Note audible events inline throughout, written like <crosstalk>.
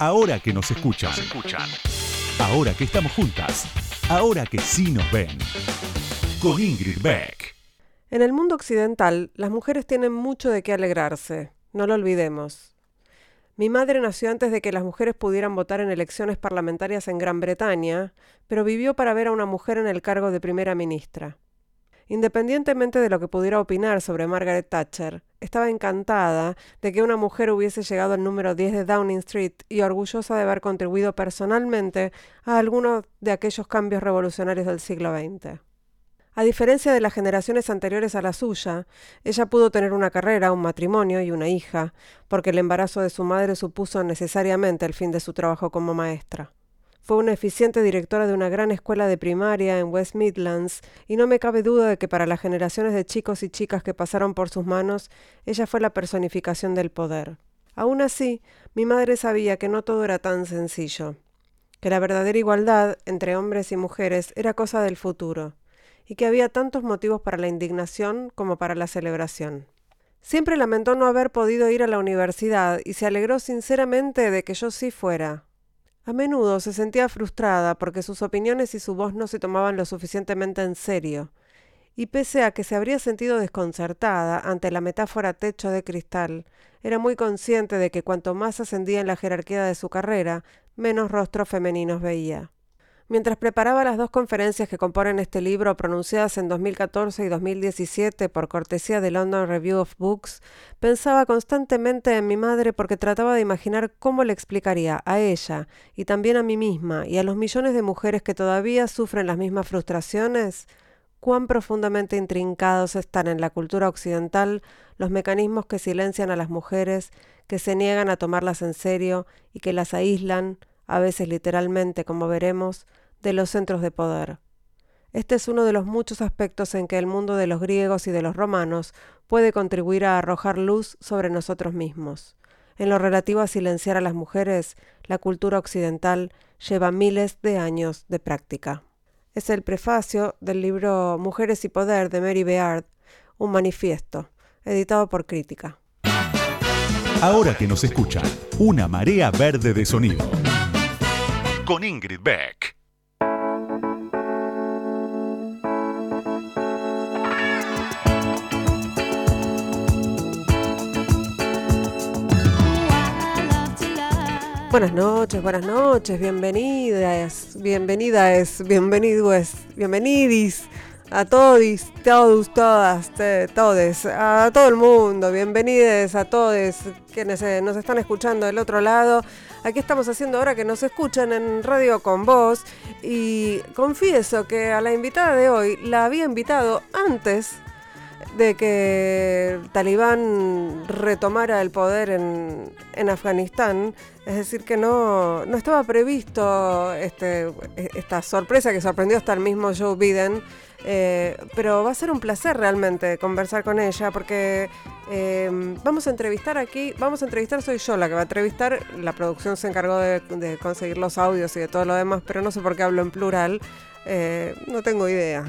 Ahora que nos escuchan. Ahora que estamos juntas. Ahora que sí nos ven. Con Ingrid Beck. En el mundo occidental, las mujeres tienen mucho de qué alegrarse. No lo olvidemos. Mi madre nació antes de que las mujeres pudieran votar en elecciones parlamentarias en Gran Bretaña, pero vivió para ver a una mujer en el cargo de primera ministra. Independientemente de lo que pudiera opinar sobre Margaret Thatcher, estaba encantada de que una mujer hubiese llegado al número 10 de Downing Street y orgullosa de haber contribuido personalmente a algunos de aquellos cambios revolucionarios del siglo XX. A diferencia de las generaciones anteriores a la suya, ella pudo tener una carrera, un matrimonio y una hija, porque el embarazo de su madre supuso necesariamente el fin de su trabajo como maestra. Fue una eficiente directora de una gran escuela de primaria en West Midlands y no me cabe duda de que para las generaciones de chicos y chicas que pasaron por sus manos, ella fue la personificación del poder. Aún así, mi madre sabía que no todo era tan sencillo, que la verdadera igualdad entre hombres y mujeres era cosa del futuro, y que había tantos motivos para la indignación como para la celebración. Siempre lamentó no haber podido ir a la universidad y se alegró sinceramente de que yo sí fuera, a menudo se sentía frustrada porque sus opiniones y su voz no se tomaban lo suficientemente en serio, y pese a que se habría sentido desconcertada ante la metáfora techo de cristal, era muy consciente de que cuanto más ascendía en la jerarquía de su carrera, menos rostros femeninos veía. Mientras preparaba las dos conferencias que componen este libro, pronunciadas en 2014 y 2017 por cortesía de London Review of Books, pensaba constantemente en mi madre porque trataba de imaginar cómo le explicaría a ella y también a mí misma y a los millones de mujeres que todavía sufren las mismas frustraciones cuán profundamente intrincados están en la cultura occidental los mecanismos que silencian a las mujeres, que se niegan a tomarlas en serio y que las aíslan, a veces literalmente, como veremos, de los centros de poder. Este es uno de los muchos aspectos en que el mundo de los griegos y de los romanos puede contribuir a arrojar luz sobre nosotros mismos. En lo relativo a silenciar a las mujeres, la cultura occidental lleva miles de años de práctica. Es el prefacio del libro Mujeres y Poder de Mary Beard, un manifiesto, editado por Crítica. Ahora que nos escuchan, una marea verde de sonido con Ingrid Beck. Buenas noches, buenas noches, bienvenidas, bienvenidas, bienvenidos, bienvenidis a todos, todos, todas, todes, a todo el mundo, bienvenidos a todos quienes eh, nos están escuchando del otro lado. Aquí estamos haciendo ahora que nos escuchan en Radio con Voz y confieso que a la invitada de hoy la había invitado antes de que Talibán retomara el poder en, en Afganistán, es decir, que no, no estaba previsto este, esta sorpresa que sorprendió hasta el mismo Joe Biden eh, pero va a ser un placer realmente conversar con ella porque eh, vamos a entrevistar aquí, vamos a entrevistar, soy yo la que va a entrevistar, la producción se encargó de, conseguir los audios y de todo lo demás, pero no sé por qué hablo en plural, eh, no tengo idea.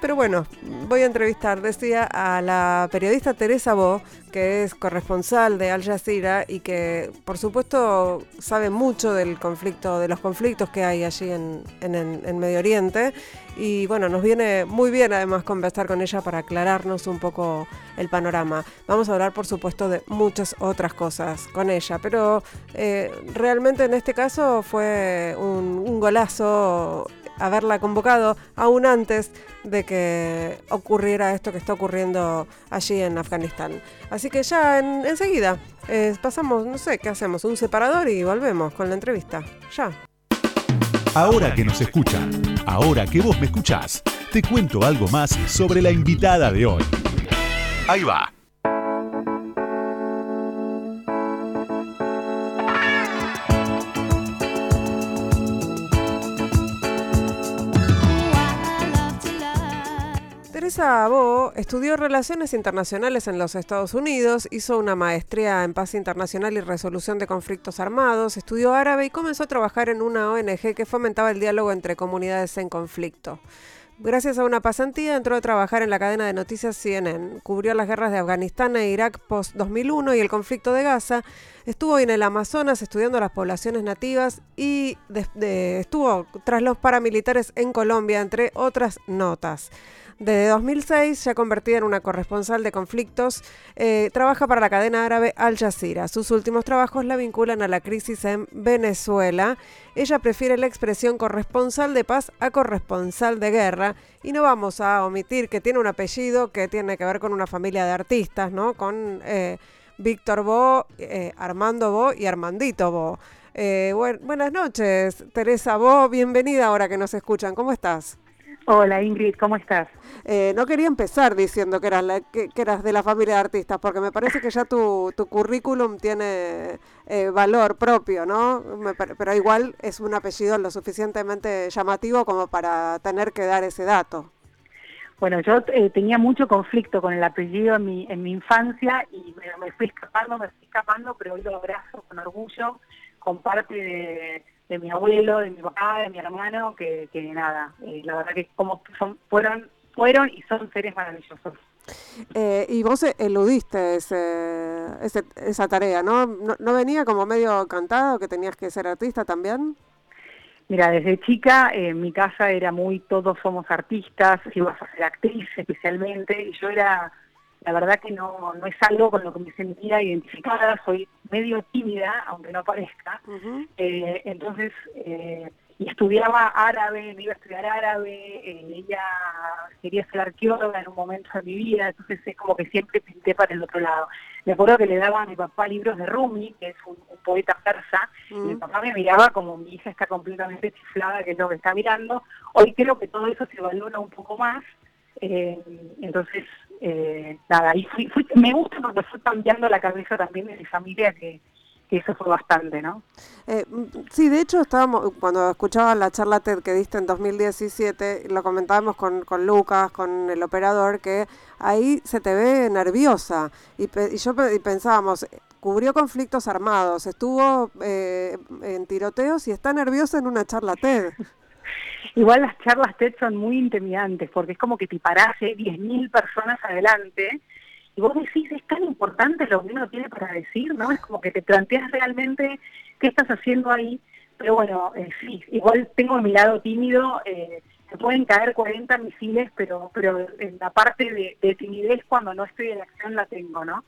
Pero bueno, voy a entrevistar, decía, a la periodista Teresa Bo, que es corresponsal de Al Jazeera y que, por supuesto, sabe mucho del conflicto, de los conflictos que hay allí en, en, Medio Oriente. Y bueno, nos viene muy bien además conversar con ella para aclararnos un poco el panorama. Vamos a hablar, por supuesto, de muchas otras cosas con ella, pero eh, realmente en este caso fue un, un golazo haberla convocado aún antes de que ocurriera esto que está ocurriendo allí en Afganistán. Así que ya enseguida eh, pasamos, no sé, ¿qué hacemos? Un separador y volvemos con la entrevista. Ya. Ahora que nos escuchan, ahora que vos me escuchás, te cuento algo más sobre la invitada de hoy. Ahí va. Teresa estudió Relaciones Internacionales en los Estados Unidos, hizo una maestría en Paz Internacional y Resolución de Conflictos Armados, estudió árabe y comenzó a trabajar en una ONG que fomentaba el diálogo entre comunidades en conflicto. Gracias a una pasantía entró a trabajar en la cadena de noticias CNN. Cubrió las guerras de Afganistán e Irak post-2001 y el conflicto de Gaza. Estuvo en el Amazonas estudiando las poblaciones nativas y estuvo tras los paramilitares en Colombia, entre otras notas. Desde 2006, ya convertida en una corresponsal de conflictos, eh, trabaja para la cadena árabe Al Jazeera. Sus últimos trabajos la vinculan a la crisis en Venezuela. Ella prefiere la expresión corresponsal de paz a corresponsal de guerra. Y no vamos a omitir que tiene un apellido que tiene que ver con una familia de artistas, ¿no? Con eh, Víctor Bo, eh, Armando Bo y Armandito Bo. buenas noches, Teresa Bo, bienvenida ahora que nos escuchan. ¿Cómo estás? Hola Ingrid, ¿cómo estás? Eh, no quería empezar diciendo que eras, que, eras de la familia de artistas, porque me parece que ya tu, tu currículum tiene eh, valor propio, ¿no? pero igual es un apellido lo suficientemente llamativo como para tener que dar ese dato. Bueno, yo eh, tenía mucho conflicto con el apellido en mi, en mi infancia y me, me fui escapando, me fui escapando, pero hoy lo abrazo con orgullo, con parte de de mi abuelo, de mi papá, de mi hermano, que, que nada, eh, la verdad que como son, fueron, fueron y son seres maravillosos. Eh, y vos eludiste ese, esa tarea, ¿no? ¿no? venía como medio cantado que tenías que ser artista también? Mira, desde chica en eh, mi casa era muy todos somos artistas, ibas a ser actriz especialmente, y yo era la verdad que no, no es algo con lo que me sentía identificada, soy medio tímida, aunque no parezca, eh, entonces, eh, y estudiaba árabe, me iba a estudiar árabe, eh, ella quería ser arqueóloga en un momento de mi vida, entonces es como que siempre pinté para el otro lado. Me acuerdo que le daba a mi papá libros de Rumi, que es un, poeta persa, y mi papá me miraba como mi hija está completamente chiflada, que es lo que está mirando. Hoy creo que todo eso se valora un poco más, entonces eh, nada, y me gusta porque fue cambiando la cabeza también de mi familia que, eso fue bastante, ¿no? Eh, sí, de hecho estábamos, cuando escuchaba la charla TED que diste en 2017, lo comentábamos con, con Lucas, con el operador, que ahí se te ve nerviosa. Y, y yo y pensábamos, cubrió conflictos armados, estuvo eh, en tiroteos y está nerviosa en una charla TED. Igual las charlas TED son muy intimidantes porque es como que te parás 10.000 personas adelante y vos decís, es tan importante lo que uno tiene para decir, ¿no? Es como que te planteas realmente qué estás haciendo ahí. Pero bueno, eh, sí, igual tengo mi lado tímido, eh, me pueden caer 40 misiles, pero pero en la parte de, timidez cuando no estoy en acción la tengo, ¿no?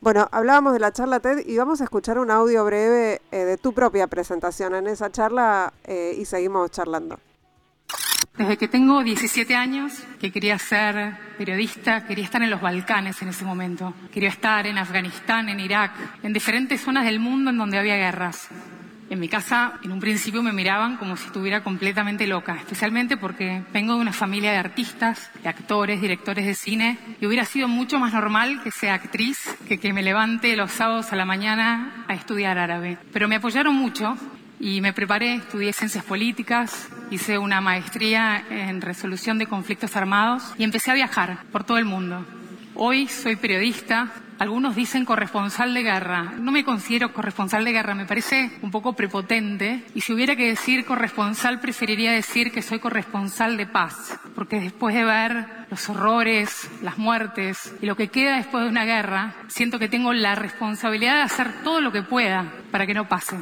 Bueno, hablábamos de la charla TED y vamos a escuchar un audio breve eh, de tu propia presentación en esa charla y seguimos charlando. Desde que tengo 17 años, que quería ser periodista, quería estar en los Balcanes en ese momento. Quería estar en Afganistán, en Irak, en diferentes zonas del mundo en donde había guerras. En mi casa, en un principio, me miraban como si estuviera completamente loca, especialmente porque vengo de una familia de artistas, de actores, directores de cine, y hubiera sido mucho más normal que sea actriz que que me levante los sábados a la mañana a estudiar árabe. Pero me apoyaron mucho y me preparé, estudié ciencias políticas, hice una maestría en resolución de conflictos armados y empecé a viajar por todo el mundo. Hoy soy periodista, algunos dicen corresponsal de guerra. No me considero corresponsal de guerra, me parece un poco prepotente. Y si hubiera que decir corresponsal, preferiría decir que soy corresponsal de paz. Porque después de ver los horrores, las muertes y lo que queda después de una guerra, siento que tengo la responsabilidad de hacer todo lo que pueda para que no pase.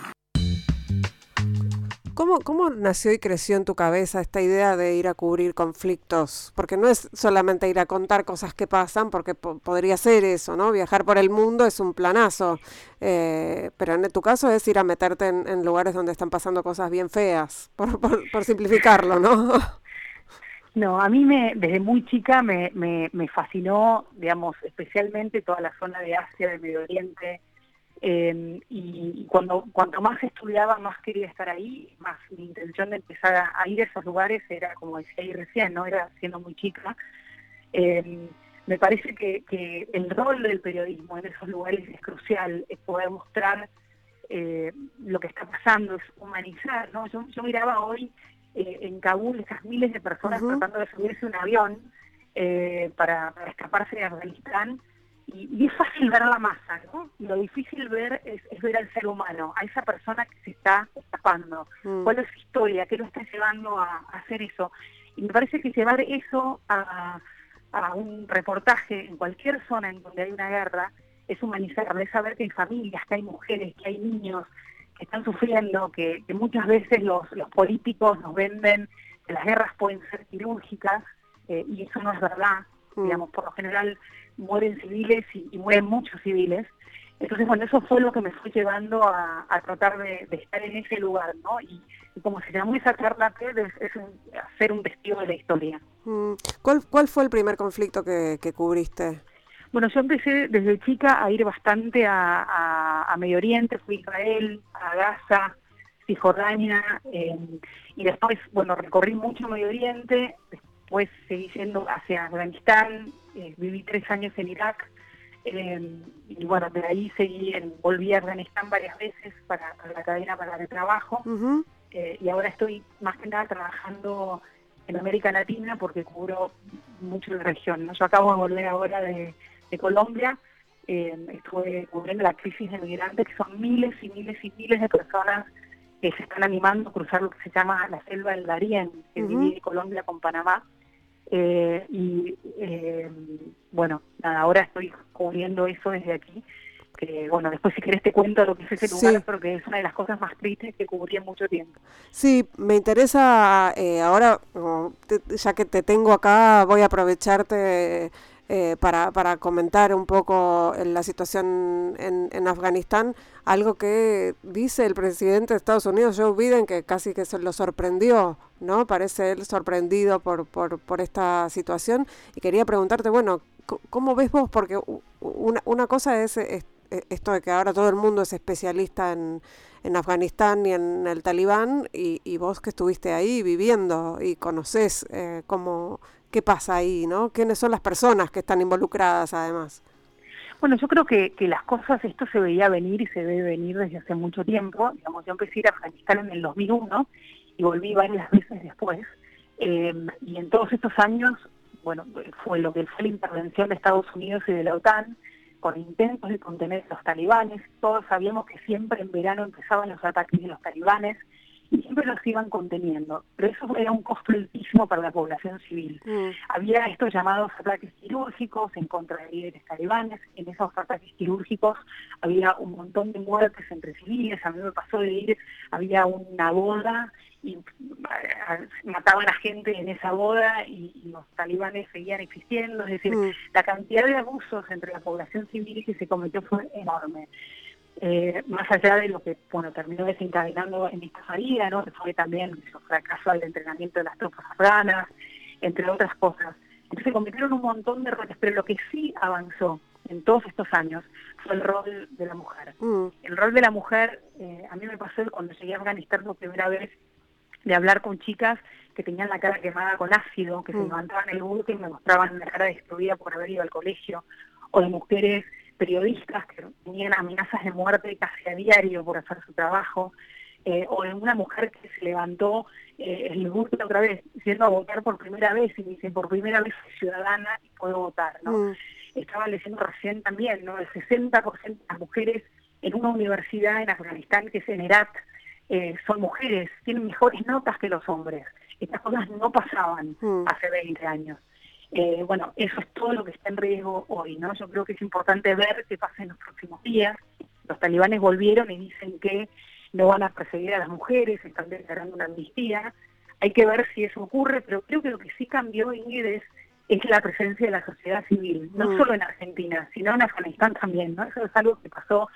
¿Cómo, ¿Cómo nació y creció en tu cabeza esta idea de ir a cubrir conflictos? Porque no es solamente ir a contar cosas que pasan, porque podría ser eso, ¿no? Viajar por el mundo es un planazo, eh, pero en tu caso es ir a meterte en, lugares donde están pasando cosas bien feas, <laughs> por, por, simplificarlo, ¿no? <laughs> No, a mí me, desde muy chica me, me, me fascinó, digamos, especialmente toda la zona de Asia, del Medio Oriente, eh, y cuando cuanto más estudiaba, más quería estar ahí, más mi intención de empezar a, ir a esos lugares era, como decía ahí recién, no era siendo muy chica. Eh, me parece que, que, el rol del periodismo en esos lugares es crucial, es poder mostrar eh, lo que está pasando, es humanizar. ¿no? Yo, yo miraba hoy en Kabul esas miles de personas tratando de subirse un avión para, para escaparse de Afganistán y, es fácil ver la masa, ¿no? Lo difícil ver es, ver al ser humano, a esa persona que se está escapando. Mm. ¿Cuál es su historia? ¿Qué lo está llevando a, hacer eso? Y me parece que llevar eso a, un reportaje en cualquier zona en donde hay una guerra es humanizar, es saber que hay familias, que hay mujeres, que hay niños que están sufriendo, que, muchas veces los, los políticos nos venden que las guerras pueden ser quirúrgicas eh, y eso no es verdad. Mm. Digamos, por lo general mueren civiles y, mueren muchos civiles. Entonces, bueno, eso fue lo que me fue llevando a, tratar de, estar en ese lugar, ¿no? Y, como se llamó esa charla es, es hacer un testigo de la historia. Mm. ¿Cuál, ¿Cuál fue el primer conflicto que, cubriste? Bueno, yo empecé desde chica a ir bastante a, Medio Oriente, fui a Israel, a Gaza, Cisjordania, eh, y después, bueno, recorrí mucho Medio Oriente, después seguí yendo hacia Afganistán, eh, viví tres años en Irak, eh, y bueno, de ahí seguí, en, volví a Afganistán varias veces para, la cadena para el trabajo, eh, y ahora estoy más que nada trabajando en América Latina porque cubro mucho la región. Yo acabo de volver ahora de, Colombia, estuve cubriendo la crisis de migrantes, que son miles y miles y miles de personas que se están animando a cruzar lo que se llama la selva del Darién, que divide Colombia con Panamá. Eh, y eh, bueno, ahora estoy cubriendo eso desde aquí. Que, bueno, después si querés te cuento lo que es ese lugar, porque es una de las cosas más tristes que cubrí en mucho tiempo. Sí, me interesa eh, ahora, ya que te tengo acá, voy a aprovecharte eh, para, para, comentar un poco la situación en, en, Afganistán, algo que dice el presidente de Estados Unidos, Joe Biden, que casi que se lo sorprendió, ¿no? Parece él sorprendido por, por, por esta situación. Y quería preguntarte, bueno, ¿cómo ves vos? Porque una, una cosa es, esto de que ahora todo el mundo es especialista en, en Afganistán y en el Talibán, y, y, vos que estuviste ahí viviendo y conocés eh, cómo qué pasa ahí, ¿no? ¿Quiénes son las personas que están involucradas además? Bueno, yo creo que, que las cosas, esto se veía venir y se debe venir desde hace mucho tiempo. Digamos, yo empecé a ir a Afganistán en el 2001 y volví varias veces después. Eh, y en todos estos años, bueno, fue lo que fue la intervención de Estados Unidos y de la OTAN, con intentos de contener a los talibanes. Todos sabíamos que siempre en verano empezaban los ataques de los talibanes y siempre los iban conteniendo, pero eso era un costo altísimo para la población civil. Mm. Había estos llamados ataques quirúrgicos en contra de líderes talibanes, en esos ataques quirúrgicos había un montón de muertes entre civiles, a mí me pasó de ir, había una boda y eh, mataban a gente en esa boda y, los talibanes seguían existiendo, es decir, mm. la cantidad de abusos entre la población civil que se cometió fue enorme. Eh, más allá de lo que bueno terminó desencadenando en esta salida, ¿no? que fue también el fracaso del entrenamiento de las tropas afganas, entre otras cosas. Entonces se cometieron un montón de errores, pero lo que sí avanzó en todos estos años fue el rol de la mujer. Mm. El rol de la mujer, eh, a mí me pasó cuando llegué a Afganistán por primera vez, de hablar con chicas que tenían la cara quemada con ácido, que se mm. levantaban el buque y me mostraban la cara destruida por haber ido al colegio, o de mujeres periodistas que tenían amenazas de muerte casi a diario por hacer su trabajo, eh, o de una mujer que se levantó eh, el gusto otra vez, yendo a votar por primera vez, y dice, por primera vez soy ciudadana y puedo votar, ¿no? Mm. Estaba leyendo recién también, ¿no? El 60% de las mujeres en una universidad en Afganistán, que es en Herat, eh, son mujeres, tienen mejores notas que los hombres. Estas cosas no pasaban mm. hace 20 años. Eh, bueno, eso es todo lo que está en riesgo hoy, ¿no? Yo creo que es importante ver qué pasa en los próximos días. Los talibanes volvieron y dicen que no van a perseguir a las mujeres, están declarando una amnistía. Hay que ver si eso ocurre, pero creo que lo que sí cambió, Ingrid, es, es la presencia de la sociedad civil, no mm. solo en Argentina, sino en Afganistán también, ¿no? Eso es algo que pasó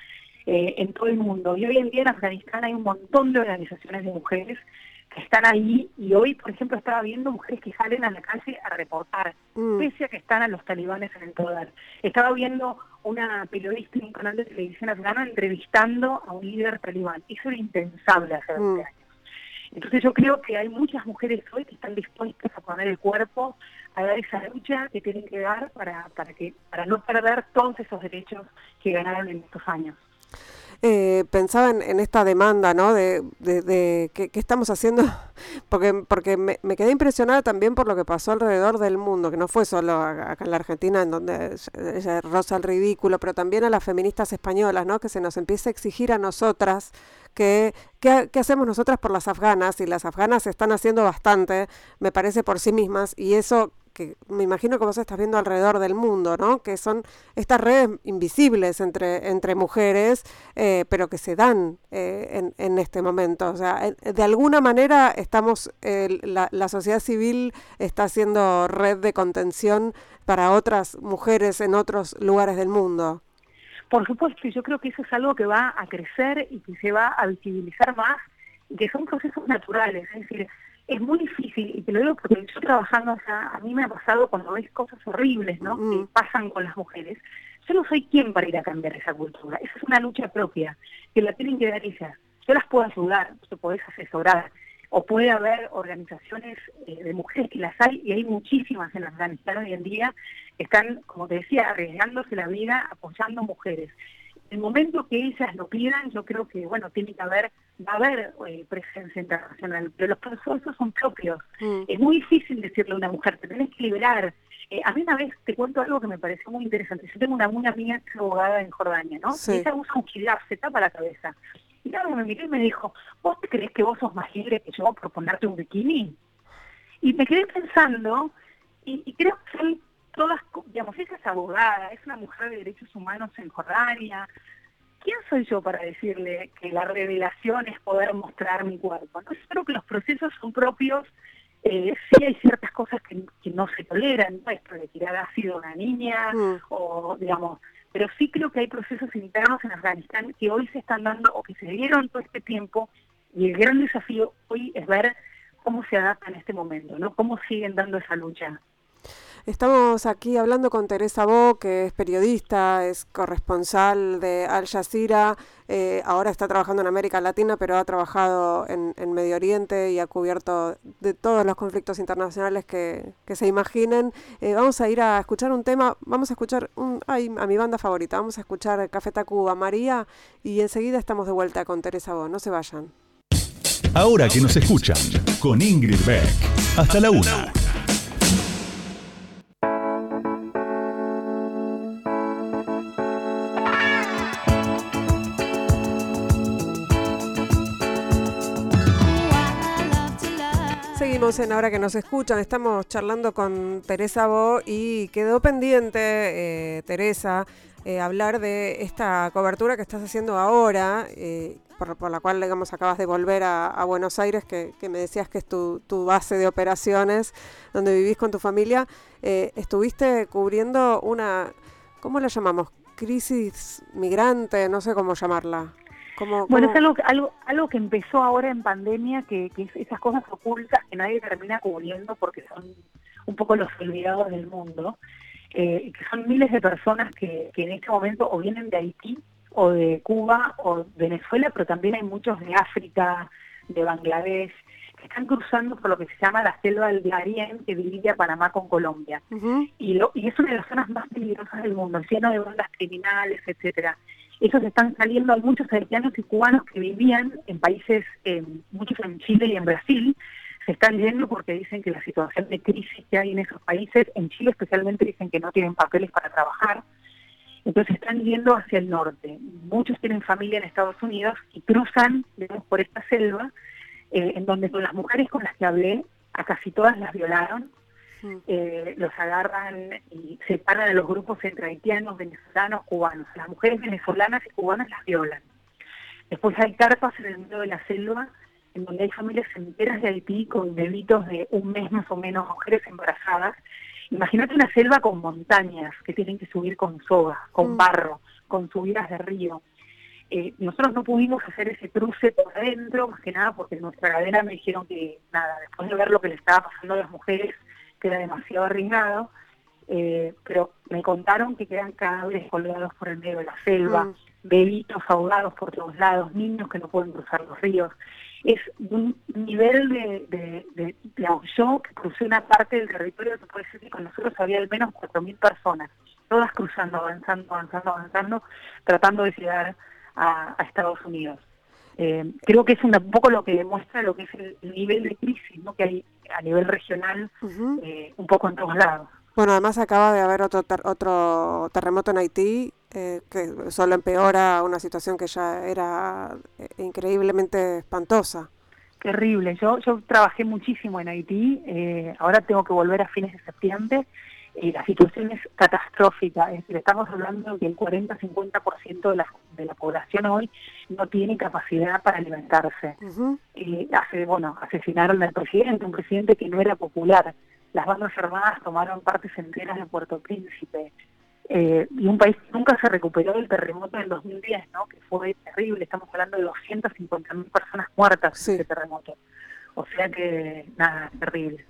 eh, en todo el mundo. Y hoy en día en Afganistán hay un montón de organizaciones de mujeres están ahí y hoy, por ejemplo, estaba viendo mujeres que salen a la calle a reportar, mm. pese a que están a los talibanes en el poder. Estaba viendo una periodista en un canal de televisión afgana entrevistando a un líder talibán. Eso era impensable hace 20 mm. años. Entonces yo creo que hay muchas mujeres hoy que están dispuestas a poner el cuerpo, a dar esa lucha que tienen que dar para, para, que, para no perder todos esos derechos que ganaron en estos años. Eh, pensaba en, esta demanda, ¿no? De, de, ¿qué, estamos haciendo, <laughs> porque, porque me, quedé impresionada también por lo que pasó alrededor del mundo, que no fue solo acá en la Argentina, en donde ella roza el ridículo, pero también a las feministas españolas, ¿no? Que se nos empieza a exigir a nosotras que, ¿qué, hacemos nosotras por las afganas? Y las afganas están haciendo bastante, me parece, por sí mismas, y eso que me imagino que vos estás viendo alrededor del mundo, ¿no? Que son estas redes invisibles entre, entre mujeres, eh, pero que se dan eh, en, en, este momento. O sea, de alguna manera estamos, la, la sociedad civil está haciendo red de contención para otras mujeres en otros lugares del mundo. Por supuesto, yo creo que eso es algo que va a crecer y que se va a visibilizar más, y que son procesos naturales, es decir, es muy difícil, y te lo digo porque yo trabajando allá, a mí me ha pasado cuando ves cosas horribles, ¿no? Mm. Que pasan con las mujeres. Yo no soy quien para ir a cambiar esa cultura. Esa es una lucha propia, que la tienen que dar ellas. Yo las puedo ayudar, te podés asesorar, o puede haber organizaciones eh, de mujeres que las hay, y hay muchísimas en Afganistán hoy en día, que están, como te decía, arriesgándose la vida, apoyando mujeres el momento que ellas lo pidan, yo creo que, bueno, tiene que haber, va a haber eh, presencia internacional, pero los procesos son propios. Mm. Es muy difícil decirle a una mujer, te tenés que liberar. Eh, a mí una vez te cuento algo que me pareció muy interesante. Yo tengo una, muy amiga que es abogada en Jordania, ¿no? Y ella usa un hijab, se tapa la cabeza. Y claro, me miró y me dijo, ¿vos crees que vos sos más libre que yo por ponerte un bikini? Y me quedé pensando, y, y creo que soy todas, digamos, ella es abogada, es una mujer de derechos humanos en Jordania. ¿Quién soy yo para decirle que la revelación es poder mostrar mi cuerpo? No, yo creo que los procesos son propios, eh, sí hay ciertas cosas que, no se toleran, no esto de tirar ácido a una niña, mm. o digamos, pero sí creo que hay procesos internos en Afganistán que hoy se están dando o que se dieron todo este tiempo, y el gran desafío hoy es ver cómo se adaptan en este momento, ¿no? Cómo siguen dando esa lucha. Estamos aquí hablando con Teresa Bo, que es periodista, es corresponsal de Al Jazeera, eh, ahora está trabajando en América Latina, pero ha trabajado en, Medio Oriente y ha cubierto de todos los conflictos internacionales que, se imaginen. Eh, vamos a ir a escuchar un tema, vamos a escuchar un, ay, a mi banda favorita, vamos a escuchar Café Tacuba María y enseguida estamos de vuelta con Teresa Bo, no se vayan. Ahora que nos escuchan, con Ingrid Beck, hasta la una. Ahora que nos escuchan, estamos charlando con Teresa Bo y quedó pendiente, eh, Teresa, eh, hablar de esta cobertura que estás haciendo ahora, eh, por, la cual, digamos, acabas de volver a, Buenos Aires, que, me decías que es tu, base de operaciones, donde vivís con tu familia. estuviste cubriendo una, ¿cómo la llamamos? Crisis migrante, no sé cómo llamarla bueno, es algo, algo, algo que empezó ahora en pandemia, que, que esas cosas ocultas que nadie termina cubriendo porque son un poco los olvidados del mundo, eh, que son miles de personas que, que en este momento o vienen de Haití o de Cuba o Venezuela, pero también hay muchos de África, de Bangladesh, que están cruzando por lo que se llama la selva del Darién, que divide a Panamá con Colombia. y, lo, y es una de las zonas más peligrosas del mundo, lleno de bandas criminales, etcétera ellos están saliendo, hay muchos haitianos y cubanos que vivían en países, muchos en Chile y en Brasil, se están yendo porque dicen que la situación de crisis que hay en esos países, en Chile especialmente dicen que no tienen papeles para trabajar, entonces están yendo hacia el norte. Muchos tienen familia en Estados Unidos y cruzan digamos, por esta selva, eh, en donde con las mujeres con las que hablé, a casi todas las violaron, eh, los agarran y separan a los grupos entre haitianos, venezolanos, cubanos. Las mujeres venezolanas y cubanas las violan. Después hay carpas en el medio de la selva en donde hay familias enteras de Haití con bebitos de un mes más o menos, mujeres embarazadas. Imagínate una selva con montañas que tienen que subir con soga, con mm. barro, con subidas de río. Eh, nosotros no pudimos hacer ese cruce por adentro, más que nada porque en nuestra cadena me dijeron que, nada, después de ver lo que le estaba pasando a las mujeres, que era demasiado arriesgado, eh, pero me contaron que quedan cadáveres colgados por el medio de la selva, mm. bebitos ahogados por todos lados, niños que no pueden cruzar los ríos. Es un nivel de, de, de, yo que crucé una parte del territorio, que puede decir que con nosotros había al menos 4.000 personas, todas cruzando, avanzando, avanzando, avanzando, tratando de llegar a, Estados Unidos. Eh, creo que es un poco lo que demuestra lo que es el, nivel de crisis ¿no? que hay a nivel regional, eh, un poco en todos lados. Bueno, además acaba de haber otro, otro terremoto en Haití eh, que solo empeora una situación que ya era eh, increíblemente espantosa. Terrible. Yo, yo trabajé muchísimo en Haití, eh, ahora tengo que volver a fines de septiembre y la situación es catastrófica. Es decir, estamos hablando de que el 40-50% de la, de la población hoy no tiene capacidad para alimentarse. y hace, bueno, asesinaron al presidente, un presidente que no era popular las bandas armadas tomaron partes enteras de Puerto Príncipe. Eh, y un país que nunca se recuperó del terremoto del 2010, ¿no? que fue terrible, estamos hablando de 250.000 personas muertas en ese terremoto. O sea que, nada, terrible.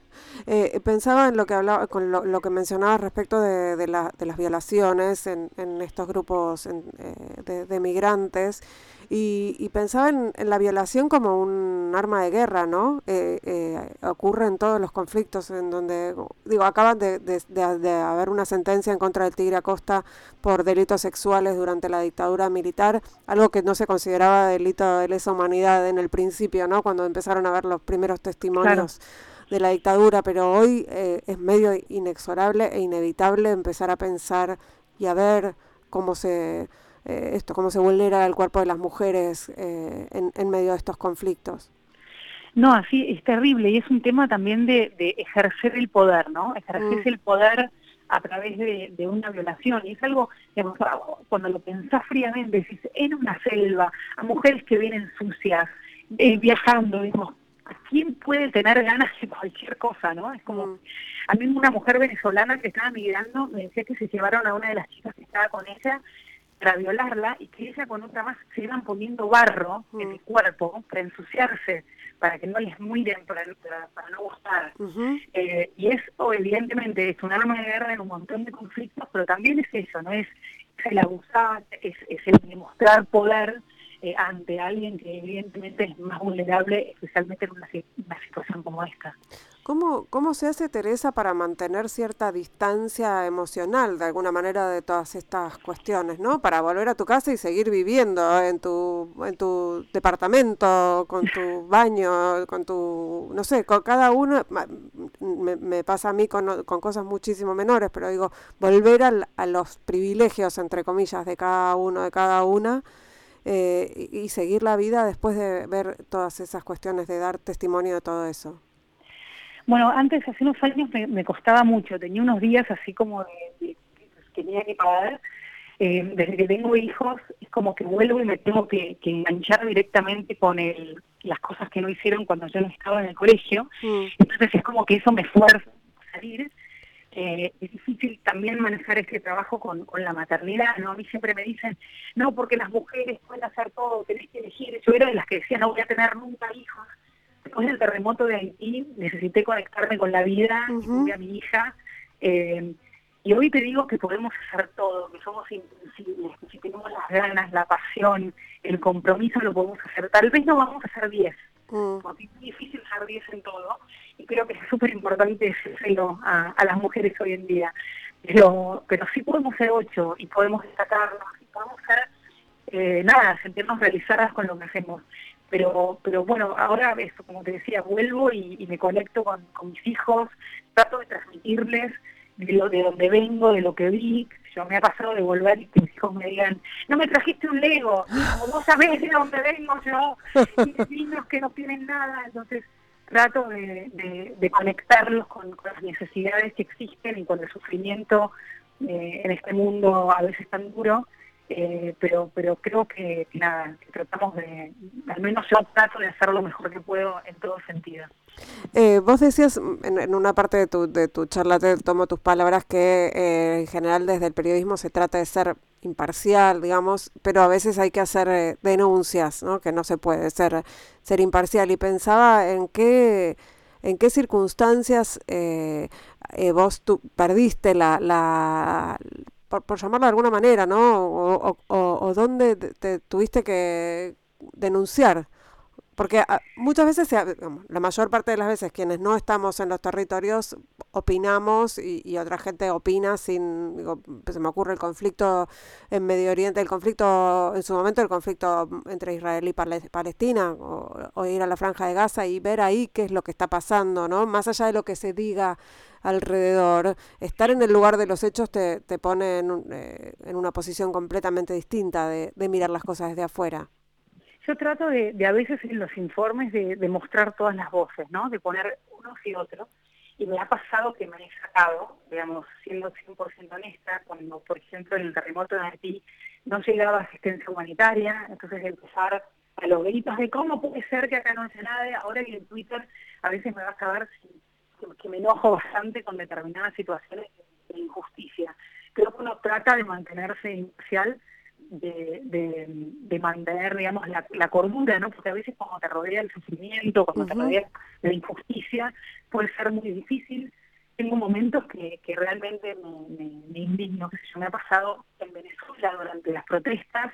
Eh, pensaba en lo que hablaba, con lo, que mencionaba respecto de, de, las violaciones en, estos grupos eh, de, migrantes y, pensaba en, la violación como un arma de guerra, ¿no? Eh, eh, ocurre en todos los conflictos en donde, digo, acaban de, de, haber una sentencia en contra del Tigre Acosta por delitos sexuales durante la dictadura militar, algo que no se consideraba delito de lesa humanidad en el principio, ¿no? Cuando empezaron a ver los primeros testimonios. De la dictadura, pero hoy eh, es medio inexorable e inevitable empezar a pensar y a ver cómo se eh, esto, cómo se vulnera el cuerpo de las mujeres eh, en, medio de estos conflictos. No, así es terrible y es un tema también de, ejercer el poder, ¿no? Ejercer mm. el poder a través de, una violación. Y es algo, digamos, cuando lo pensás fríamente, decís, en una selva, a mujeres que vienen sucias, eh, viajando, digamos, ¿a quién puede tener ganas de cualquier cosa, no? Es como, mm. a mí una mujer venezolana que estaba migrando me decía que se llevaron a una de las chicas que estaba con ella para violarla y que ella con otra más se iban poniendo barro en el cuerpo para ensuciarse, para que no les mueren, para, para, no gustar. Eh, y eso evidentemente es un arma de guerra en un montón de conflictos, pero también es eso, ¿no? Es, el abusar, es, es el demostrar poder eh, ante alguien que evidentemente es más vulnerable, especialmente en una, situación como esta. ¿Cómo, ¿Cómo se hace, Teresa, para mantener cierta distancia emocional de alguna manera de todas estas cuestiones, ¿no? Para volver a tu casa y seguir viviendo en tu, en tu departamento, con tu baño, con tu, no sé, con cada uno, me, pasa a mí con, con, cosas muchísimo menores, pero digo, volver a los privilegios, entre comillas, de cada uno, de cada una, eh, y seguir la vida después de ver todas esas cuestiones, de dar testimonio de todo eso? Bueno, antes, hace unos años me, costaba mucho, tenía unos días así como de, que tenía que pagar. Eh, desde que tengo hijos, es como que vuelvo y me tengo que, enganchar directamente con el, las cosas que no hicieron cuando yo no estaba en el colegio. Mm. Entonces es como que eso me fuerza a salir eh, es difícil también manejar este trabajo con, la maternidad, ¿no? A mí siempre me dicen, no, porque las mujeres pueden hacer todo, tenés que elegir. Yo era de las que decía, no voy a tener nunca hijos. Después del terremoto de Haití, necesité conectarme con la vida, y a mi hija. Eh, y hoy te digo que podemos hacer todo, que somos invencibles, que si tenemos las ganas, la pasión, el compromiso, lo podemos hacer. Tal vez no vamos a hacer 10, mm. porque es difícil ser 10 en todo, y creo que es súper importante decírselo a, a, las mujeres hoy en día. Pero, pero sí podemos ser ocho y podemos destacarnos y podemos ser, eh, nada, sentirnos realizadas con lo que hacemos. Pero, pero bueno, ahora eso, como te decía, vuelvo y, me conecto con, con, mis hijos, trato de transmitirles de, lo, de donde vengo, de lo que vi. Yo me ha pasado de volver y que mis hijos me digan, no me trajiste un Lego, como vos sabés de dónde vengo yo, y de niños que no tienen nada. Entonces, trato de, conectarlos con, las necesidades que existen y con el sufrimiento eh, en este mundo a veces tan duro, eh, pero pero creo que, nada, que tratamos de, al menos yo trato de hacer lo mejor que puedo en todo sentido. Eh, vos decías en, una parte de tu, de tu charla, te tomo tus palabras, que eh, en general desde el periodismo se trata de ser imparcial, digamos, pero a veces hay que hacer eh, denuncias, ¿no? que no se puede ser, ser imparcial. Y pensaba en qué, en qué circunstancias vos tú perdiste la, la por, por, llamarlo de alguna manera, ¿no? O, o dónde te tuviste que denunciar porque ah, muchas veces, la mayor parte de las veces, quienes no estamos en los territorios opinamos y, otra gente opina sin, digo, se me ocurre el conflicto en Medio Oriente, el conflicto, en su momento el conflicto entre Israel y Palestina, o, ir a la franja de Gaza y ver ahí qué es lo que está pasando, ¿no? Más allá de lo que se diga alrededor, estar en el lugar de los hechos te, te pone en, eh, en una posición completamente distinta de, de mirar las cosas desde afuera. Yo trato de, a veces en los informes de, mostrar todas las voces, ¿no? De poner unos y otros. Y me ha pasado que me he sacado, digamos, siendo 100% honesta, cuando, por ejemplo, en el terremoto de Haití no llegaba asistencia humanitaria, entonces empezar a los gritos de cómo puede ser que acá no se nada, ahora que en Twitter a veces me vas a ver que me enojo bastante con determinadas situaciones de injusticia. Creo que uno trata de mantenerse imparcial de, de, mantener, digamos, la, la, cordura, ¿no? Porque a veces cuando te rodea el sufrimiento, cuando te rodea la injusticia, puede ser muy difícil. Tengo momentos que, que realmente me, me, me indigno, que sé yo, me ha pasado en Venezuela durante las protestas,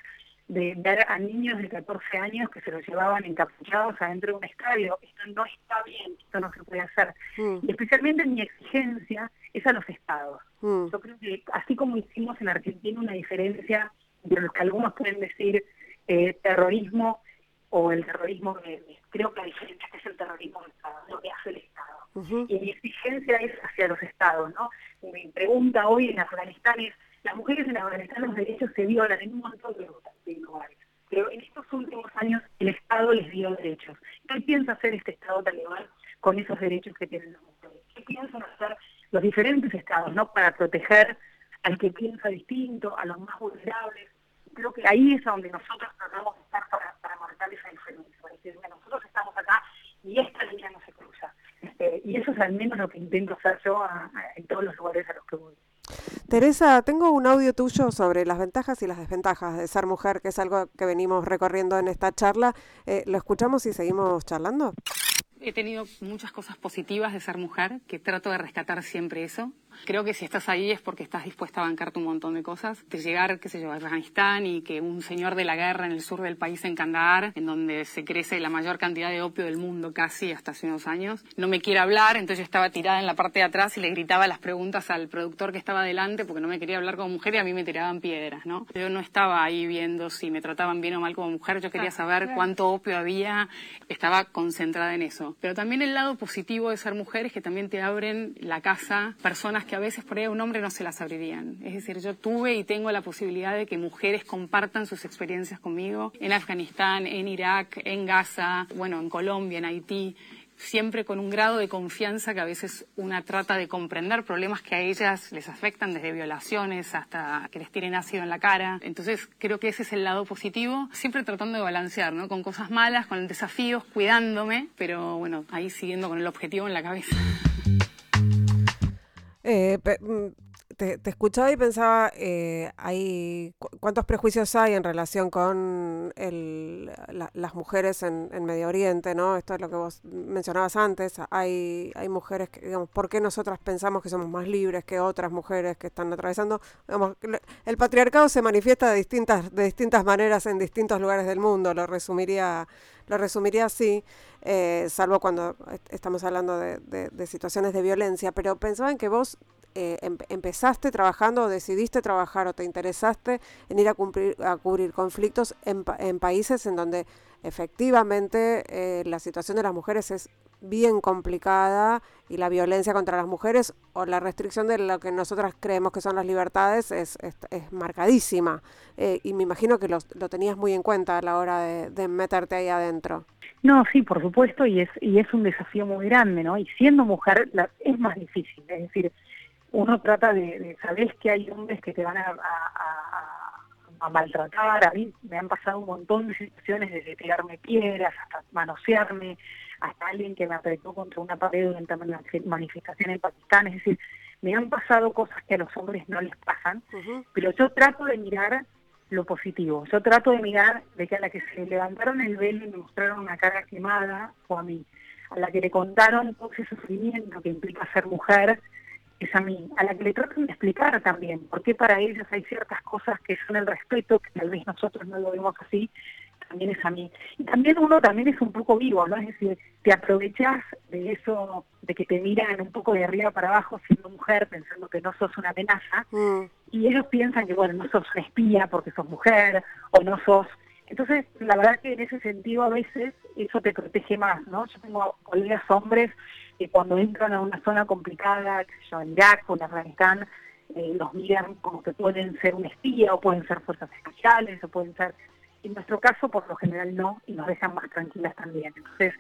de ver a niños de 14 años que se los llevaban encapuchados adentro de un estadio. Esto no está bien, esto no se puede hacer. Mm. Y especialmente mi exigencia es a los estados. Mm. Yo creo que así como hicimos en Argentina una diferencia de lo que algunos pueden decir eh, terrorismo o el terrorismo, creo que la diferencia es el terrorismo del Estado, lo que hace el Estado. Y mi exigencia es hacia los estados. ¿no? Mi pregunta hoy en Afganistán es, las mujeres en Afganistán los derechos se violan en un montón de lugares, pero en estos últimos años el Estado les dio derechos. ¿Qué piensa hacer este Estado talibán con esos derechos que tienen las mujeres? ¿Qué piensan hacer los diferentes estados no para proteger al que piensa distinto, a los más vulnerables? Creo que ahí es donde nosotros tratamos de estar para, para marcar esa diferencia. Es decir, nosotros estamos acá y esta línea no se cruza. Este, y eso es al menos lo que intento hacer yo en todos los lugares a los que voy. Teresa, tengo un audio tuyo sobre las ventajas y las desventajas de ser mujer, que es algo que venimos recorriendo en esta charla. Eh, ¿Lo escuchamos y seguimos charlando? He tenido muchas cosas positivas de ser mujer, que trato de rescatar siempre eso. Creo que si estás ahí es porque estás dispuesta a bancarte un montón de cosas. De llegar, qué sé yo, a Afganistán y que un señor de la guerra en el sur del país, en Kandahar, en donde se crece la mayor cantidad de opio del mundo casi hasta hace unos años, no me quiere hablar, entonces yo estaba tirada en la parte de atrás y le gritaba las preguntas al productor que estaba delante porque no me quería hablar como mujer y a mí me tiraban piedras, ¿no? Yo no estaba ahí viendo si me trataban bien o mal como mujer, yo quería saber cuánto opio había, estaba concentrada en eso. Pero también el lado positivo de ser mujer es que también te abren la casa personas que a veces por ahí a un hombre no se las abrirían. Es decir, yo tuve y tengo la posibilidad de que mujeres compartan sus experiencias conmigo en Afganistán, en Irak, en Gaza, bueno, en Colombia, en Haití siempre con un grado de confianza que a veces una trata de comprender problemas que a ellas les afectan, desde violaciones hasta que les tienen ácido en la cara. Entonces creo que ese es el lado positivo, siempre tratando de balancear, ¿no? Con cosas malas, con desafíos, cuidándome, pero bueno, ahí siguiendo con el objetivo en la cabeza. Eh, te, escuchaba y pensaba, eh, hay, ¿cuántos prejuicios hay en relación con el, las mujeres en, Medio Oriente? ¿no? Esto es lo que vos mencionabas antes. Hay, hay mujeres que, digamos, ¿por qué nosotras pensamos que somos más libres que otras mujeres que están atravesando? Digamos, el patriarcado se manifiesta de distintas, de distintas maneras en distintos lugares del mundo, lo resumiría, lo resumiría así, eh, salvo cuando estamos hablando de, de situaciones de violencia, pero pensaba en que vos eh, em, empezaste trabajando o decidiste trabajar o te interesaste en ir a, cumplir, a cubrir conflictos en, en países en donde efectivamente eh, la situación de las mujeres es bien complicada y la violencia contra las mujeres o la restricción de lo que nosotras creemos que son las libertades es, es, marcadísima. Eh, y me imagino que lo, lo, tenías muy en cuenta a la hora de, de, meterte ahí adentro. No, sí, por supuesto, y es, y es un desafío muy grande, ¿no? Y siendo mujer la, es más difícil, es decir, uno trata de, saber que hay hombres que te van a, a, maltratar. A mí me han pasado un montón de situaciones desde tirarme piedras hasta manosearme, hasta alguien que me apretó contra una pared durante una manifestación en Pakistán. Es decir, me han pasado cosas que a los hombres no les pasan, pero yo trato de mirar lo positivo. Yo trato de mirar de que a la que se levantaron el velo y me mostraron una cara quemada, o a mí, a la que le contaron todo ese sufrimiento que implica ser mujer, es a mí, a la que le tratan de explicar también por qué para ellos hay ciertas cosas que son el respeto, que tal vez nosotros no lo vemos así, también es a mí. Y también uno también es un poco vivo, ¿no? Es decir, te aprovechas de eso, de que te miran un poco de arriba para abajo siendo mujer, pensando que no sos una amenaza, mm. y ellos piensan que, bueno, no sos una espía porque sos mujer, o no sos... Entonces, la verdad que en ese sentido a veces eso te protege más, ¿no? Yo tengo colegas hombres que cuando entran a una zona complicada, que se llama Irak o en Afganistán, eh, los miran como que pueden ser un espía o pueden ser fuerzas especiales o pueden ser... En nuestro caso, por lo general no, y nos dejan más tranquilas también. Entonces,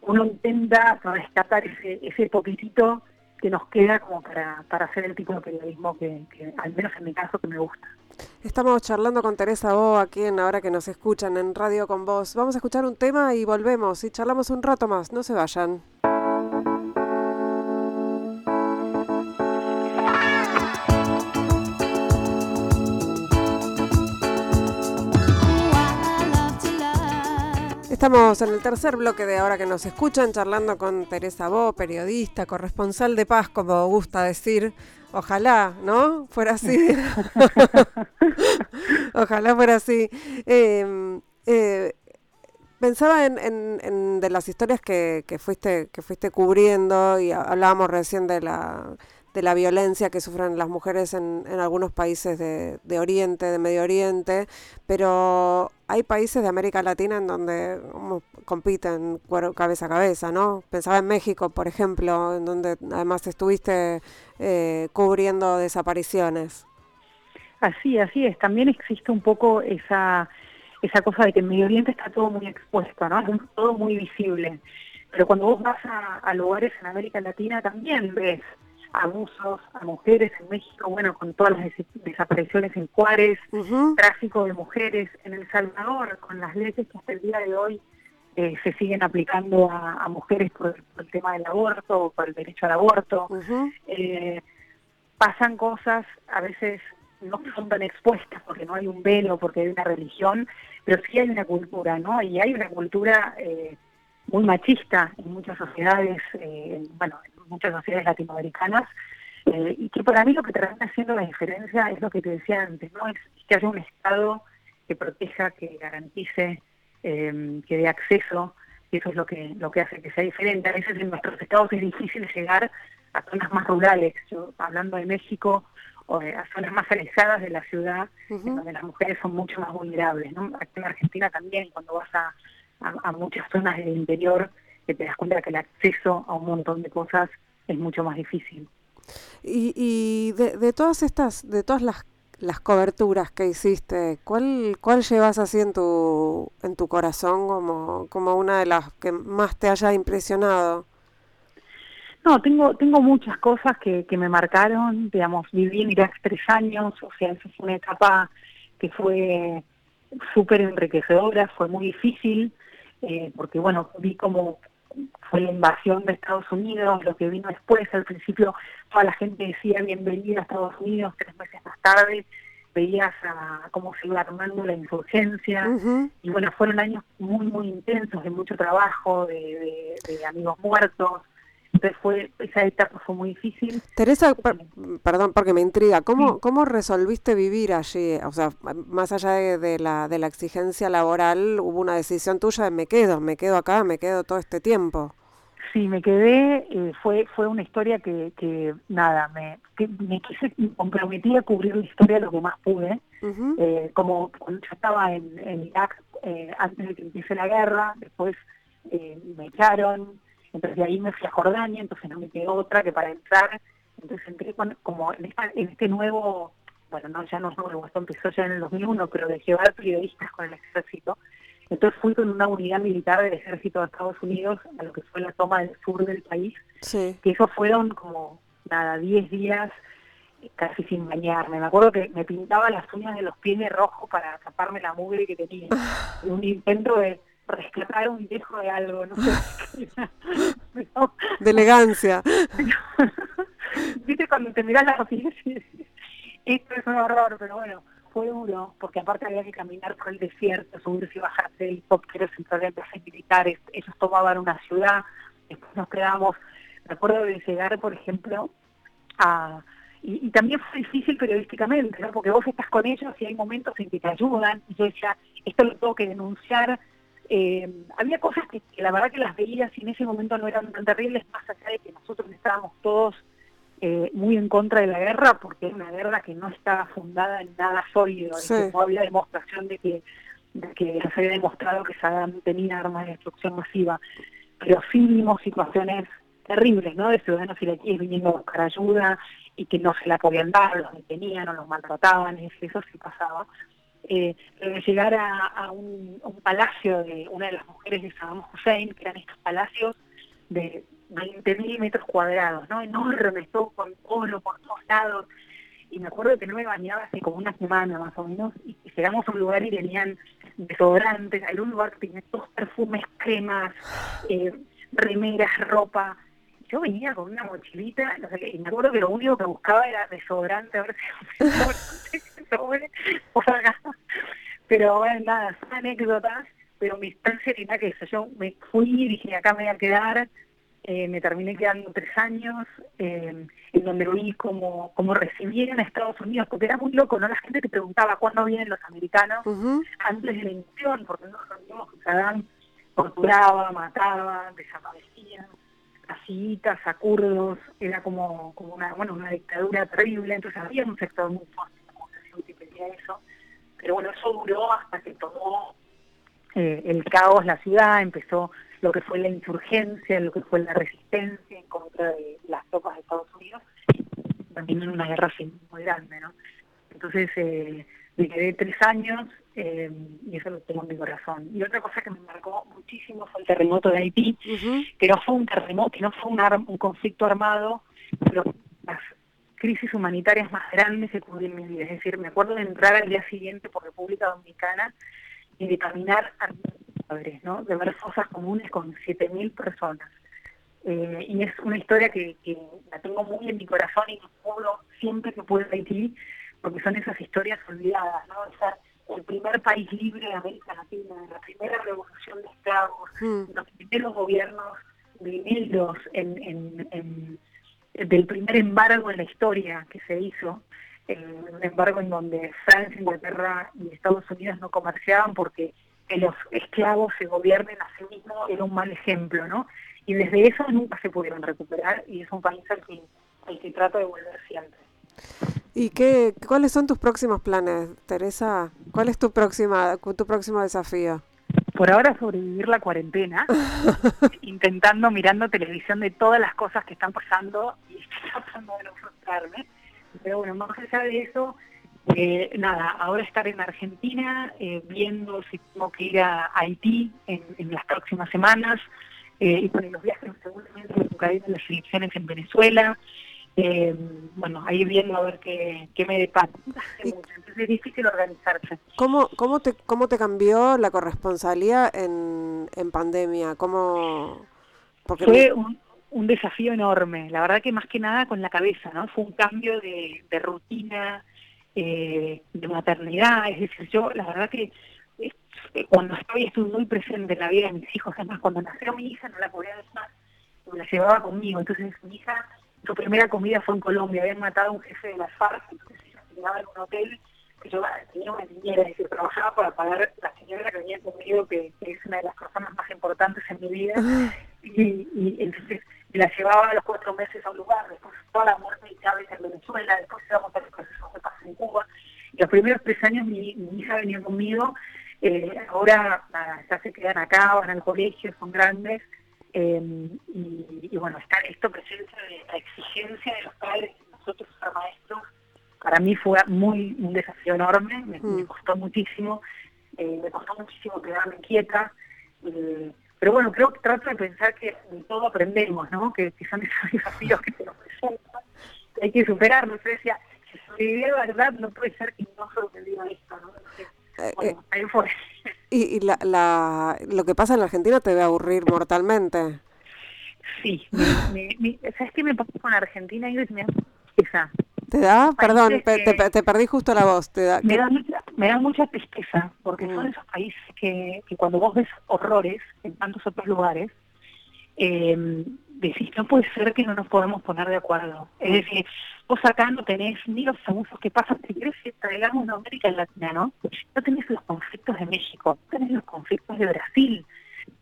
uno intenta rescatar ese, ese poquitito que nos queda como para, para hacer el tipo de periodismo que, al menos en mi caso, que me gusta. Estamos charlando con Teresa Bo aquí en Ahora que nos escuchan en Radio con Vos. Vamos a escuchar un tema y volvemos y charlamos un rato más. No se vayan. Estamos en el tercer bloque de ahora que nos escuchan, charlando con Teresa Bo, periodista, corresponsal de paz, como gusta decir. Ojalá, ¿no? Fuera así. <laughs> Ojalá fuera así. Em, eh, pensaba en, de las historias que, que, fuiste, que fuiste cubriendo y hablábamos recién de la de la violencia que sufren las mujeres en, en algunos países de, de, Oriente, de Medio Oriente, pero hay países de América Latina en donde compiten cabeza a cabeza, ¿no? Pensaba en México, por ejemplo, en donde además estuviste eh, cubriendo desapariciones. Así, así es. También existe un poco esa, esa cosa de que en Medio Oriente está todo muy expuesto, ¿no? Todo muy visible. Pero cuando vos vas a, a lugares en América Latina también ves abusos a mujeres en México, bueno, con todas las desapariciones en Juárez, tráfico de mujeres en El Salvador, con las leyes que hasta el día de hoy eh, se siguen aplicando a, mujeres por, el tema del aborto, por el derecho al aborto. Eh, pasan cosas, a veces no son tan expuestas porque no hay un velo, porque hay una religión, pero sí hay una cultura, ¿no? Y hay una cultura eh, muy machista en muchas sociedades, bueno, muchas sociedades latinoamericanas, eh, y que para mí lo que termina haciendo la diferencia es lo que te decía antes, ¿no? Es que haya un Estado que proteja, que garantice, eh, que dé acceso, y eso es lo que, lo que hace que sea diferente. A veces en nuestros estados es difícil llegar a zonas más rurales, yo hablando de México, o a zonas más alejadas de la ciudad, en donde las mujeres son mucho más vulnerables. ¿no? Aquí en Argentina también, cuando vas a, a muchas zonas del interior, que te das cuenta que el acceso a un montón de cosas es mucho más difícil. Y, y de, de, todas estas, de todas las, las coberturas que hiciste, ¿cuál, cuál llevas así en tu, en tu corazón como, como una de las que más te haya impresionado? No, tengo, tengo muchas cosas que, que me marcaron, digamos, viví en Irak tres años, o sea, eso fue una etapa que fue súper enriquecedora, fue muy difícil, eh, porque bueno, vi como fue la invasión de Estados Unidos, lo que vino después, al principio toda la gente decía bienvenida a Estados Unidos, tres meses más tarde veías a cómo se iba armando la insurgencia, y bueno, fueron años muy, muy intensos, de mucho trabajo, de, de amigos muertos, entonces fue, esa etapa fue muy difícil. Teresa, perdón porque me intriga, ¿cómo, ¿cómo resolviste vivir allí? O sea, más allá de, la, de la exigencia laboral, hubo una decisión tuya de me quedo, me quedo acá, me quedo todo este tiempo. Sí, me quedé, eh, fue fue una historia que, que nada, me, que me quise, comprometí a cubrir la historia lo que más pude, eh, como cuando yo estaba en, en Irak eh, antes de que empiece la guerra, después me echaron, entonces de ahí me fui a Jordania, entonces no me quedó otra que para entrar. Entonces entré como en, este nuevo, bueno, no ya no es nuevo, esto empezó ya en el 2001, pero de llevar periodistas con el ejército. Entonces fui con una unidad militar del ejército de Estados Unidos a lo que fue la toma del sur del país, que eso fueron como, nada, 10 días casi sin bañarme. Me acuerdo que me pintaba las uñas de los pies de rojo para taparme la mugre que tenía. <laughs> un intento de rescatar un viejo de algo, no <laughs> sé. de elegancia. <laughs> Viste cuando te miras las pies esto es un horror, pero bueno, fue duro, porque aparte había que caminar por el desierto, subirse y bajarse de helicópteros, entrar en militares, ellos tomaban una ciudad, después nos quedamos, me acuerdo de llegar, por ejemplo, a... Y, también fue difícil periodísticamente, ¿no? porque vos estás con ellos y hay momentos en que te ayudan. Y yo decía, esto lo tengo que denunciar. Eh, había cosas que, la verdad que las veías y en ese momento no eran tan terribles, más allá de que nosotros estábamos todos eh, muy en contra de la guerra, porque era una guerra que no estaba fundada en nada sólido, no había demostración de que, de que se había demostrado que Saddam tenía armas de destrucción masiva. Pero sí vimos situaciones terribles, ¿no? De ciudadanos iraquíes viniendo a buscar ayuda y que no se la podían dar, los detenían o los maltrataban, eso sí pasaba eh, llegar a, un, palacio de una de las mujeres de Saddam Hussein, que eran estos palacios de 20.000 metros cuadrados, ¿no? Enormes, todo con oro por todos lados. Y me acuerdo que no me bañaba hace como una semana más o menos, y, llegamos a un lugar y tenían desodorantes, hay un lugar que tenía todos perfumes, cremas, eh, remeras, ropa. Yo venía con una mochilita, y me acuerdo que lo único que buscaba era desodorante, a ver si <laughs> <laughs> Pero bueno, nada, son anécdotas, pero mi estancia era que eso. Yo me fui, dije, acá me voy a quedar, eh, me terminé quedando tres años, eh, en donde vi como, como recibían a Estados Unidos, porque era muy loco, ¿no? La gente te preguntaba cuándo vienen los americanos antes de la invasión, porque no sabíamos que Saddam torturaba, mataba, desaparecía, casitas a kurdos, era como, como una, bueno, una dictadura terrible, entonces había un sector muy fuerte eso, pero bueno, eso duró hasta que tomó eh, el caos la ciudad, empezó lo que fue la insurgencia, lo que fue la resistencia en contra de las tropas de Estados Unidos, también en una guerra muy grande, ¿no? Entonces eh, me quedé tres años eh, y eso lo tengo en mi corazón. Y otra cosa que me marcó muchísimo fue el terremoto de Haití, que no fue un terremoto, que no fue un, un conflicto armado, pero las crisis humanitarias más grandes que cubrí en mi vida. Es decir, me acuerdo de entrar al día siguiente por República Dominicana y de caminar a padres, ¿no? De ver fosas comunes con 7.000 personas. Eh, y es una historia que, la tengo muy en mi corazón y me puedo siempre que puedo Haití, porque son esas historias olvidadas, ¿no? O el primer país libre de América Latina, la primera revolución de esclavos, mm. los primeros gobiernos de en, en del primer embargo en la historia que se hizo, un embargo en donde Francia, Inglaterra y Estados Unidos no comerciaban porque que los esclavos se gobiernen a sí mismos era un mal ejemplo, ¿no? Y desde eso nunca se pudieron recuperar y es un país al que, al que trato de volver siempre. ¿Y qué, cuáles son tus próximos planes, Teresa? ¿Cuál es tu próxima, tu próximo desafío? Por ahora sobrevivir la cuarentena, <laughs> intentando, mirando televisión de todas las cosas que están pasando y tratando de no frustrarme. Pero bueno, más allá de eso, eh, nada, ahora estar en Argentina, eh, viendo si tengo que ir a Haití en, las próximas semanas, eh, y con los viajes seguramente me tocaré en las elecciones en Venezuela, eh, bueno, ahí viendo a ver qué, me depara. <laughs> Entonces es difícil organizarse. ¿Cómo, cómo, te, ¿Cómo te cambió la corresponsalía en, en pandemia? ¿Cómo...? Porque Fue un, un, desafío enorme, la verdad que más que nada con la cabeza, ¿no? Fue un cambio de, de rutina, eh, de maternidad, es decir, yo la verdad que eh, cuando estoy estoy muy presente en la vida de mis hijos, además cuando nació mi hija no la podía dejar, la llevaba conmigo, entonces mi hija su primera comida fue en Colombia, habían matado a un jefe de las FARC, entonces ella se en un hotel que yo tenía una niñera, es decir, trabajaba para pagar la señora que venía conmigo, que, es una de las personas más importantes en mi vida, y, entonces la llevaba a los cuatro meses a un lugar, después toda la muerte de Chávez en Venezuela, después íbamos a los procesos de paz en Cuba, y los primeros tres años mi, hija venía conmigo, eh, ahora ya se quedan acá, van al colegio, son grandes, Em, y, bueno, está esto presencia de la exigencia de los padres de nosotros ser maestros, para mí fue muy un desafío enorme, me, mm. costó muchísimo, eh, me costó muchísimo quedarme quieta, eh, pero bueno, creo que trato de pensar que de todo aprendemos, ¿no? Que, son esos <laughs> desafíos que se nos presentan, que hay que superarlos. Yo decía, si sobreviví de verdad, no puede ser que no sobreviva esto, ¿no? Bueno, ahí fue. Y, y la, la, lo que pasa en la Argentina te debe aburrir mortalmente. Sí, <laughs> ¿sabes qué me pasa con Argentina? y me da tristeza. ¿Te da? Perdón, te, perdí justo la voz. Te da, me, da mucha, me da mucha tristeza, porque son mm. esos países que, que cuando vos ves horrores en tantos otros lugares, eh, decís, no puede ser que no nos podamos poner de acuerdo. Es decir, vos acá no tenés ni los abusos que pasan, si querés que traigamos una América Latina, ¿no? No tenés los conflictos de México, no tenés los conflictos de Brasil.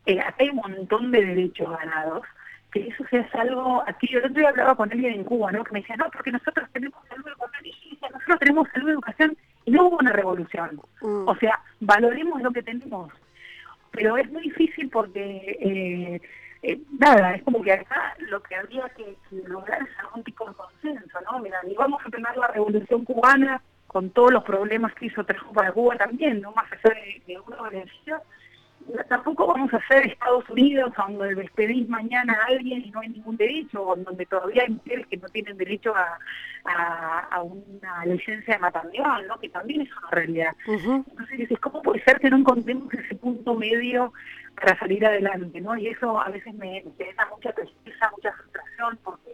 Eh, acá hay un montón de derechos ganados, que eso sea es algo, aquí yo el otro día hablaba con alguien en Cuba, ¿no? Que me decía, no, porque nosotros tenemos salud, educación, nosotros tenemos salud, educación, y no hubo una revolución. Mm. O sea, valoremos lo que tenemos. Pero es muy difícil porque... Eh, eh, nada, es como que acá lo que habría que, lograr es algún tipo de consenso, ¿no? Mira, ni vamos a tener la revolución cubana con todos los problemas que hizo Trejo para Cuba también, ¿no? Más allá de, de una tampoco vamos a hacer Estados Unidos donde despedís mañana a alguien y no hay ningún derecho, o donde todavía hay mujeres que no tienen derecho a, a, una licencia de maternidad, ¿no? que también es una realidad. Entonces ¿cómo puede ser que no encontremos ese punto medio para salir adelante? ¿no? Y eso a veces me, da mucha tristeza, mucha frustración, porque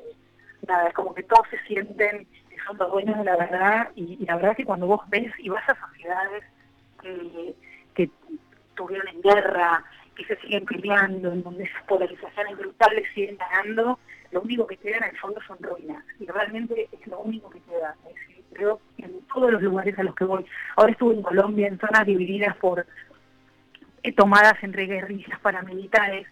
nada, es como que todos se sienten que son los dueños de la verdad, y, la verdad que cuando vos ves y vas a sociedades que, que estuvieron en guerra, que se siguen peleando, en donde esas polarizaciones brutales siguen ganando, lo único que queda en el fondo son ruinas. Y realmente es lo único que queda. creo que en todos los lugares a los que voy. Ahora estuve en Colombia, en zonas divididas por eh, tomadas entre guerrillas paramilitares.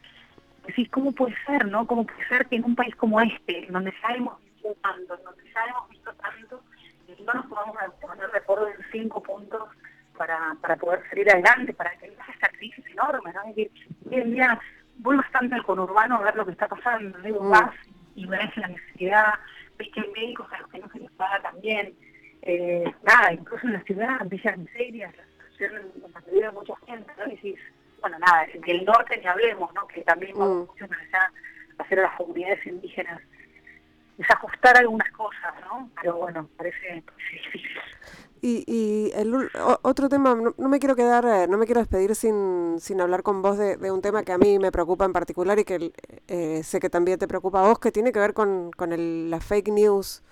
Decís, ¿cómo puede ser, no? ¿Cómo puede ser que en un país como este, en donde ya hemos visto tanto, en donde ya hemos visto tanto, no nos podamos poner de acuerdo en cinco puntos para, para poder salir adelante, para que no esta crisis enorme, ¿no? Es decir, hoy en día voy bastante al conurbano a ver lo que está pasando, digo, mm. vas y ves la necesidad, ves que hay médicos a los que no se les paga también, eh, nada, incluso en la ciudad, villas miserias, la situación en la de mucha gente, ¿no? Y decís, bueno, nada, del norte ni hablemos, ¿no? Que también vamos mm. mucho más allá hacer a las comunidades indígenas desajustar algunas cosas, ¿no? Pero bueno, parece difícil. Y, y el otro tema, no, me quiero quedar, eh, no me quiero despedir sin, sin hablar con vos de, un tema que a mí me preocupa en particular y que eh, sé que también te preocupa a vos, que tiene que ver con, con el, la fake news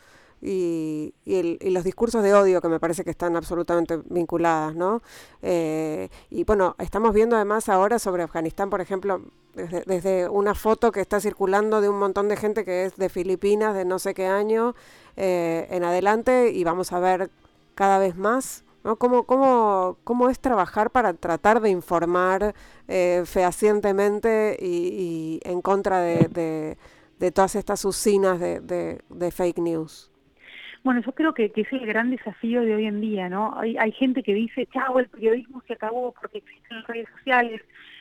y, y, el, y, los discursos de odio que me parece que están absolutamente vinculadas, ¿no? Eh, y bueno, estamos viendo además ahora sobre Afganistán, por ejemplo, desde, una foto que está circulando de un montón de gente que es de Filipinas, de no sé qué año en adelante, y vamos a ver cada vez más? ¿no? ¿Cómo, cómo, cómo es trabajar para tratar de informar eh, fehacientemente y, en contra de, todas estas usinas de, fake news? Bueno, yo creo que, es el gran desafío de hoy en día, ¿no? Hay, hay gente que dice, chao, el periodismo se acabó porque existen las redes sociales,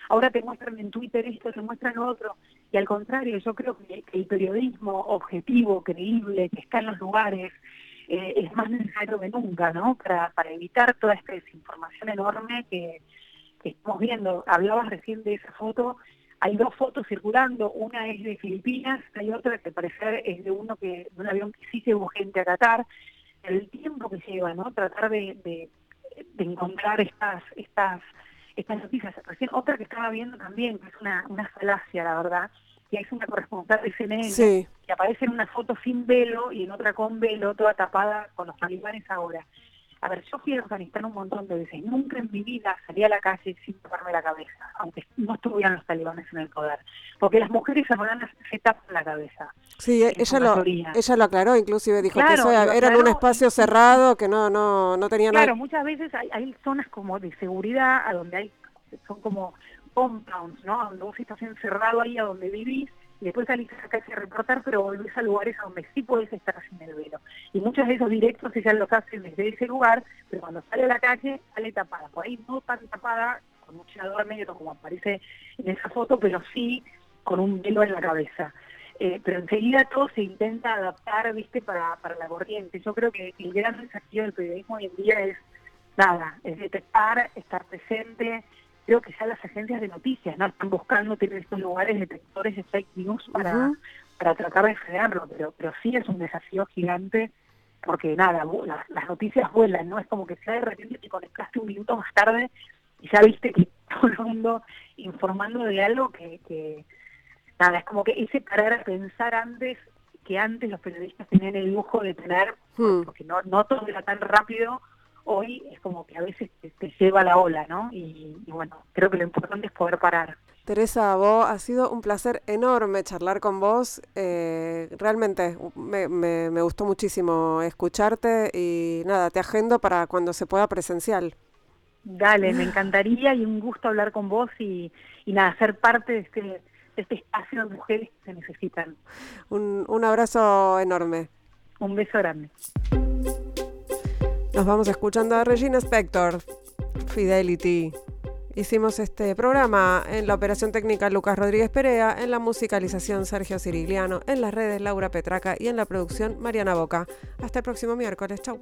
ahora te muestran en Twitter esto, te muestran otro. Y al contrario, yo creo que el periodismo objetivo, creíble, que está en los lugares, eh, es más necesario que nunca, ¿no? Para, para evitar toda esta desinformación enorme que, estamos viendo. Hablabas recién de esa foto, hay dos fotos circulando, una es de Filipinas, hay otra que parece es de uno que de un avión que sí llevó gente a Qatar. El tiempo que lleva, ¿no? Tratar de, de, encontrar estas estas estas noticias. Recién otra que estaba viendo también, que es una, una falacia, la verdad, que es una corresponsal de CNN, que aparece en una foto sin velo y en otra con velo, toda tapada con los talibanes ahora. A ver, yo fui a Afganistán un montón de veces. Nunca en mi vida salí a la calle sin taparme la cabeza, aunque no estuvieran los talibanes en el poder. Porque las mujeres afganas se tapan la cabeza. Sí, ella lo, ella lo aclaró, inclusive dijo que eso era en un espacio cerrado, que no no no tenía nada. Claro, muchas veces hay, hay zonas como de seguridad a donde hay son como compounds, ¿no? Donde vos estás encerrado ahí a donde vivís y después salís a la calle a reportar, pero volvés a lugares donde sí podés estar sin el velo. Y muchos de esos directos ella los hacen desde ese lugar, pero cuando sale a la calle sale tapada. Por ahí no tan tapada, con un chinador negro como aparece en esa foto, pero sí con un velo en la cabeza. Eh, pero enseguida todo se intenta adaptar, viste, para, para la corriente. Yo creo que el gran desafío del periodismo hoy en día es, nada, es detectar, estar presente, creo que ya las agencias de noticias no están buscando tener estos lugares detectores de fake news para, para tratar de frenarlo, pero, pero sí es un desafío gigante porque nada, las, noticias vuelan, ¿no? Es como que sea de repente te conectaste un minuto más tarde y ya viste que <laughs> todo el mundo informando de algo que, que nada, es como que ese parar a pensar antes que antes los periodistas tenían el lujo de tener, hmm. porque no, no todo era tan rápido hoy es como que a veces te, lleva la ola, ¿no? Y, bueno, creo que lo importante es poder parar. Teresa, vos ha sido un placer enorme charlar con vos. Eh, realmente me, me, gustó muchísimo escucharte y nada, te agendo para cuando se pueda presencial. Dale, me encantaría y un gusto hablar con vos y, y nada, ser parte de este, de este espacio de mujeres que se necesitan. Un, un abrazo enorme. Un beso grande. Nos vamos escuchando a Regina Spector, Fidelity. Hicimos este programa en la operación técnica Lucas Rodríguez Perea, en la musicalización Sergio Cirigliano, en las redes Laura Petraca y en la producción Mariana Boca. Hasta el próximo miércoles. Chau.